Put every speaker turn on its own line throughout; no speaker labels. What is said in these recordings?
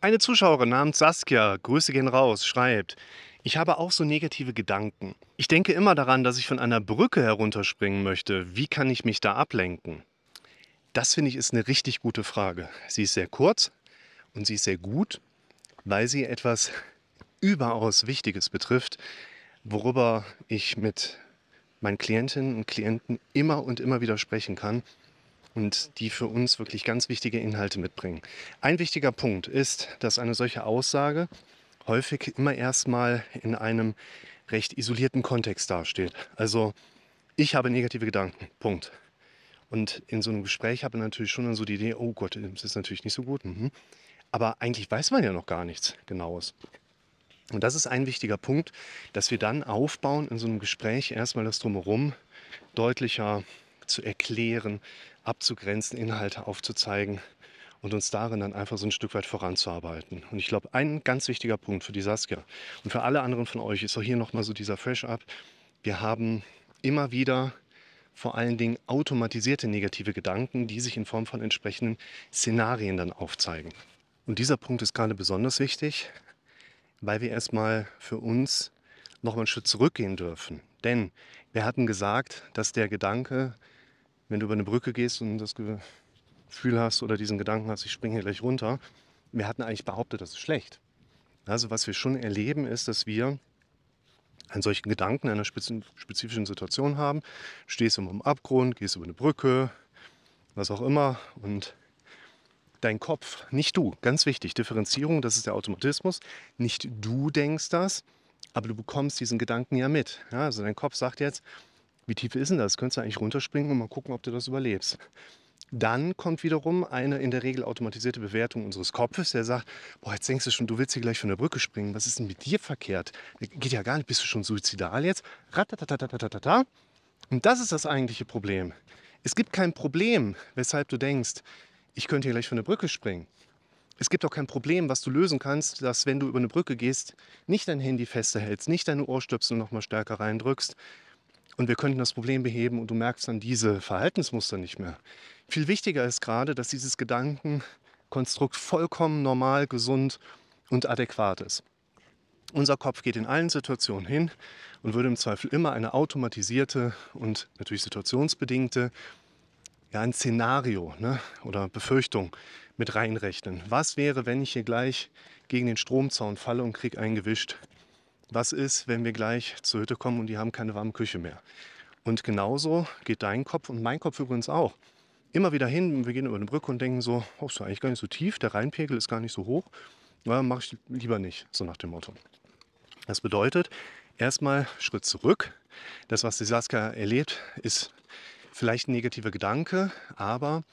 Eine Zuschauerin namens Saskia, Grüße gehen raus, schreibt, ich habe auch so negative Gedanken. Ich denke immer daran, dass ich von einer Brücke herunterspringen möchte. Wie kann ich mich da ablenken? Das finde ich ist eine richtig gute Frage. Sie ist sehr kurz und sie ist sehr gut, weil sie etwas überaus Wichtiges betrifft, worüber ich mit meinen Klientinnen und Klienten immer und immer wieder sprechen kann und die für uns wirklich ganz wichtige Inhalte mitbringen. Ein wichtiger Punkt ist, dass eine solche Aussage häufig immer erstmal in einem recht isolierten Kontext dasteht. Also ich habe negative Gedanken, Punkt. Und in so einem Gespräch habe ich natürlich schon dann so die Idee, oh Gott, das ist natürlich nicht so gut. Mhm. Aber eigentlich weiß man ja noch gar nichts Genaues. Und das ist ein wichtiger Punkt, dass wir dann aufbauen in so einem Gespräch erstmal das drumherum deutlicher zu erklären, abzugrenzen, Inhalte aufzuzeigen und uns darin dann einfach so ein Stück weit voranzuarbeiten. Und ich glaube, ein ganz wichtiger Punkt für die Saskia und für alle anderen von euch ist auch hier nochmal so dieser Fresh-Up. Wir haben immer wieder vor allen Dingen automatisierte negative Gedanken, die sich in Form von entsprechenden Szenarien dann aufzeigen. Und dieser Punkt ist gerade besonders wichtig, weil wir erstmal für uns noch mal einen Schritt zurückgehen dürfen. Denn wir hatten gesagt, dass der Gedanke, wenn du über eine Brücke gehst und das Gefühl hast oder diesen Gedanken hast, ich springe hier gleich runter, wir hatten eigentlich behauptet, das ist schlecht. Also was wir schon erleben, ist, dass wir einen solchen Gedanken in einer spezifischen Situation haben. Stehst du am Abgrund, gehst über eine Brücke, was auch immer und dein Kopf, nicht du, ganz wichtig, Differenzierung, das ist der Automatismus, nicht du denkst das, aber du bekommst diesen Gedanken ja mit. Also dein Kopf sagt jetzt, wie tief ist denn das? Könntest du eigentlich runterspringen und mal gucken, ob du das überlebst. Dann kommt wiederum eine in der Regel automatisierte Bewertung unseres Kopfes, der sagt, boah, jetzt denkst du schon, du willst hier gleich von der Brücke springen. Was ist denn mit dir verkehrt? Geht ja gar nicht, bist du schon suizidal jetzt? Ratatatatata. Und das ist das eigentliche Problem. Es gibt kein Problem, weshalb du denkst, ich könnte hier gleich von der Brücke springen. Es gibt auch kein Problem, was du lösen kannst, dass wenn du über eine Brücke gehst, nicht dein Handy fester hältst, nicht deine Ohrstöpsel noch mal stärker reindrückst. Und wir könnten das Problem beheben und du merkst dann diese Verhaltensmuster nicht mehr. Viel wichtiger ist gerade, dass dieses Gedankenkonstrukt vollkommen normal, gesund und adäquat ist. Unser Kopf geht in allen Situationen hin und würde im Zweifel immer eine automatisierte und natürlich situationsbedingte ja, ein Szenario ne, oder Befürchtung mit reinrechnen. Was wäre, wenn ich hier gleich gegen den Stromzaun falle und krieg eingewischt? Was ist, wenn wir gleich zur Hütte kommen und die haben keine warme Küche mehr? Und genauso geht dein Kopf und mein Kopf übrigens auch. Immer wieder hin, wir gehen über eine Brücke und denken so, oh, ist eigentlich gar nicht so tief, der Rheinpegel ist gar nicht so hoch. Ja, mache ich lieber nicht, so nach dem Motto. Das bedeutet, erstmal Schritt zurück. Das, was die Saskia erlebt, ist vielleicht ein negativer Gedanke, aber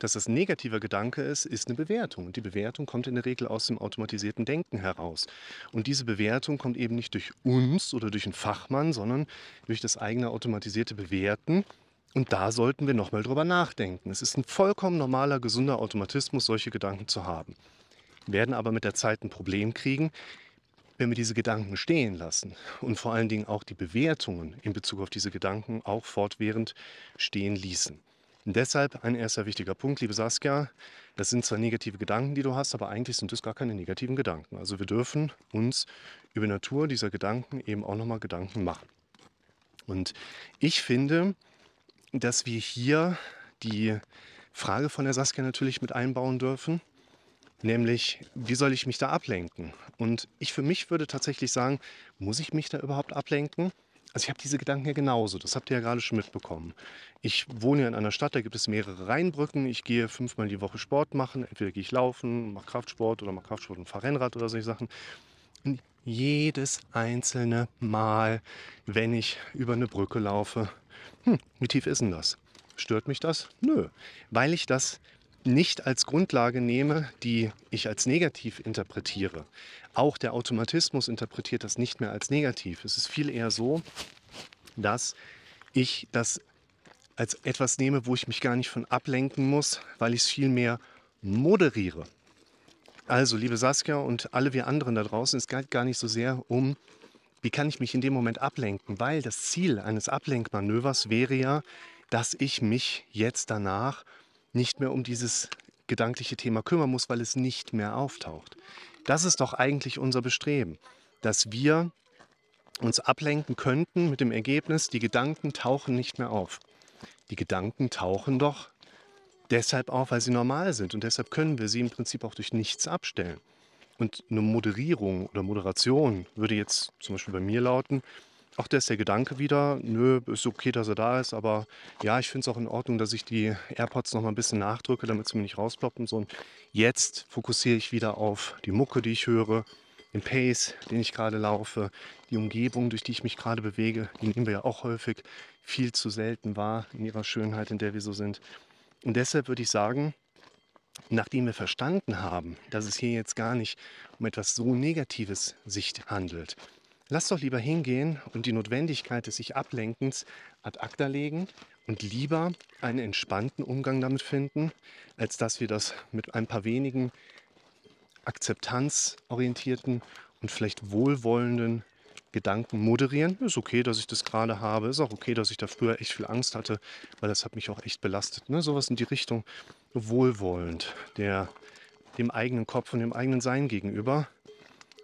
dass das negativer Gedanke ist, ist eine Bewertung. Und die Bewertung kommt in der Regel aus dem automatisierten Denken heraus. Und diese Bewertung kommt eben nicht durch uns oder durch einen Fachmann, sondern durch das eigene automatisierte Bewerten. Und da sollten wir nochmal drüber nachdenken. Es ist ein vollkommen normaler, gesunder Automatismus, solche Gedanken zu haben. Wir werden aber mit der Zeit ein Problem kriegen, wenn wir diese Gedanken stehen lassen und vor allen Dingen auch die Bewertungen in Bezug auf diese Gedanken auch fortwährend stehen ließen. Und deshalb ein erster wichtiger Punkt, liebe Saskia, das sind zwar negative Gedanken, die du hast, aber eigentlich sind es gar keine negativen Gedanken. Also wir dürfen uns über Natur dieser Gedanken eben auch nochmal Gedanken machen. Und ich finde, dass wir hier die Frage von der Saskia natürlich mit einbauen dürfen. Nämlich, wie soll ich mich da ablenken? Und ich für mich würde tatsächlich sagen, muss ich mich da überhaupt ablenken? Also ich habe diese Gedanken ja genauso, das habt ihr ja gerade schon mitbekommen. Ich wohne ja in einer Stadt, da gibt es mehrere Rheinbrücken. Ich gehe fünfmal die Woche Sport machen. Entweder gehe ich laufen, mache Kraftsport oder mache Kraftsport und fahre Rennrad oder solche Sachen. Und jedes einzelne Mal, wenn ich über eine Brücke laufe, hm, wie tief ist denn das? Stört mich das? Nö, weil ich das nicht als Grundlage nehme, die ich als negativ interpretiere. Auch der Automatismus interpretiert das nicht mehr als negativ. Es ist viel eher so, dass ich das als etwas nehme, wo ich mich gar nicht von ablenken muss, weil ich es viel mehr moderiere. Also, liebe Saskia und alle wir anderen da draußen, es geht gar nicht so sehr um, wie kann ich mich in dem Moment ablenken, weil das Ziel eines Ablenkmanövers wäre ja, dass ich mich jetzt danach nicht mehr um dieses gedankliche Thema kümmern muss, weil es nicht mehr auftaucht. Das ist doch eigentlich unser Bestreben, dass wir uns ablenken könnten mit dem Ergebnis, die Gedanken tauchen nicht mehr auf. Die Gedanken tauchen doch deshalb auf, weil sie normal sind und deshalb können wir sie im Prinzip auch durch nichts abstellen. Und eine Moderierung oder Moderation würde jetzt zum Beispiel bei mir lauten, ach, da ist der Gedanke wieder, nö, ist okay, dass er da ist, aber ja, ich finde es auch in Ordnung, dass ich die AirPods noch mal ein bisschen nachdrücke, damit sie mir nicht rausploppen. So, und jetzt fokussiere ich wieder auf die Mucke, die ich höre, den Pace, den ich gerade laufe, die Umgebung, durch die ich mich gerade bewege, die nehmen wir ja auch häufig viel zu selten wahr in ihrer Schönheit, in der wir so sind. Und deshalb würde ich sagen, nachdem wir verstanden haben, dass es hier jetzt gar nicht um etwas so Negatives sich handelt, lass doch lieber hingehen und die Notwendigkeit des sich Ablenkens ad acta legen und lieber einen entspannten Umgang damit finden, als dass wir das mit ein paar wenigen akzeptanzorientierten und vielleicht wohlwollenden Gedanken moderieren. Ist okay, dass ich das gerade habe. Ist auch okay, dass ich da früher echt viel Angst hatte, weil das hat mich auch echt belastet. Ne? Sowas in die Richtung wohlwollend, der, dem eigenen Kopf und dem eigenen Sein gegenüber.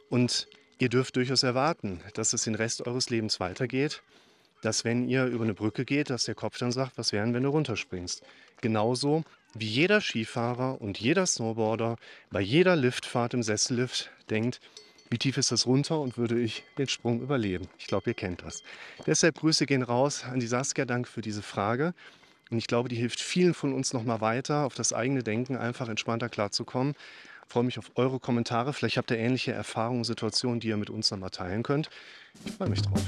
Und ihr dürft durchaus erwarten, dass es den Rest eures Lebens weitergeht. Dass wenn ihr über eine Brücke geht, dass der Kopf dann sagt, was wären, wenn du runterspringst. Genauso wie jeder Skifahrer und jeder Snowboarder bei jeder Liftfahrt im Sessellift denkt, wie tief ist das runter und würde ich den Sprung überleben? Ich glaube, ihr kennt das. Deshalb Grüße gehen raus an die Saskia. Danke für diese Frage. Und ich glaube, die hilft vielen von uns nochmal weiter, auf das eigene Denken einfach entspannter klarzukommen. Freue mich auf eure Kommentare. Vielleicht habt ihr ähnliche Erfahrungen, Situationen, die ihr mit uns nochmal teilen könnt. Ich freue mich drauf.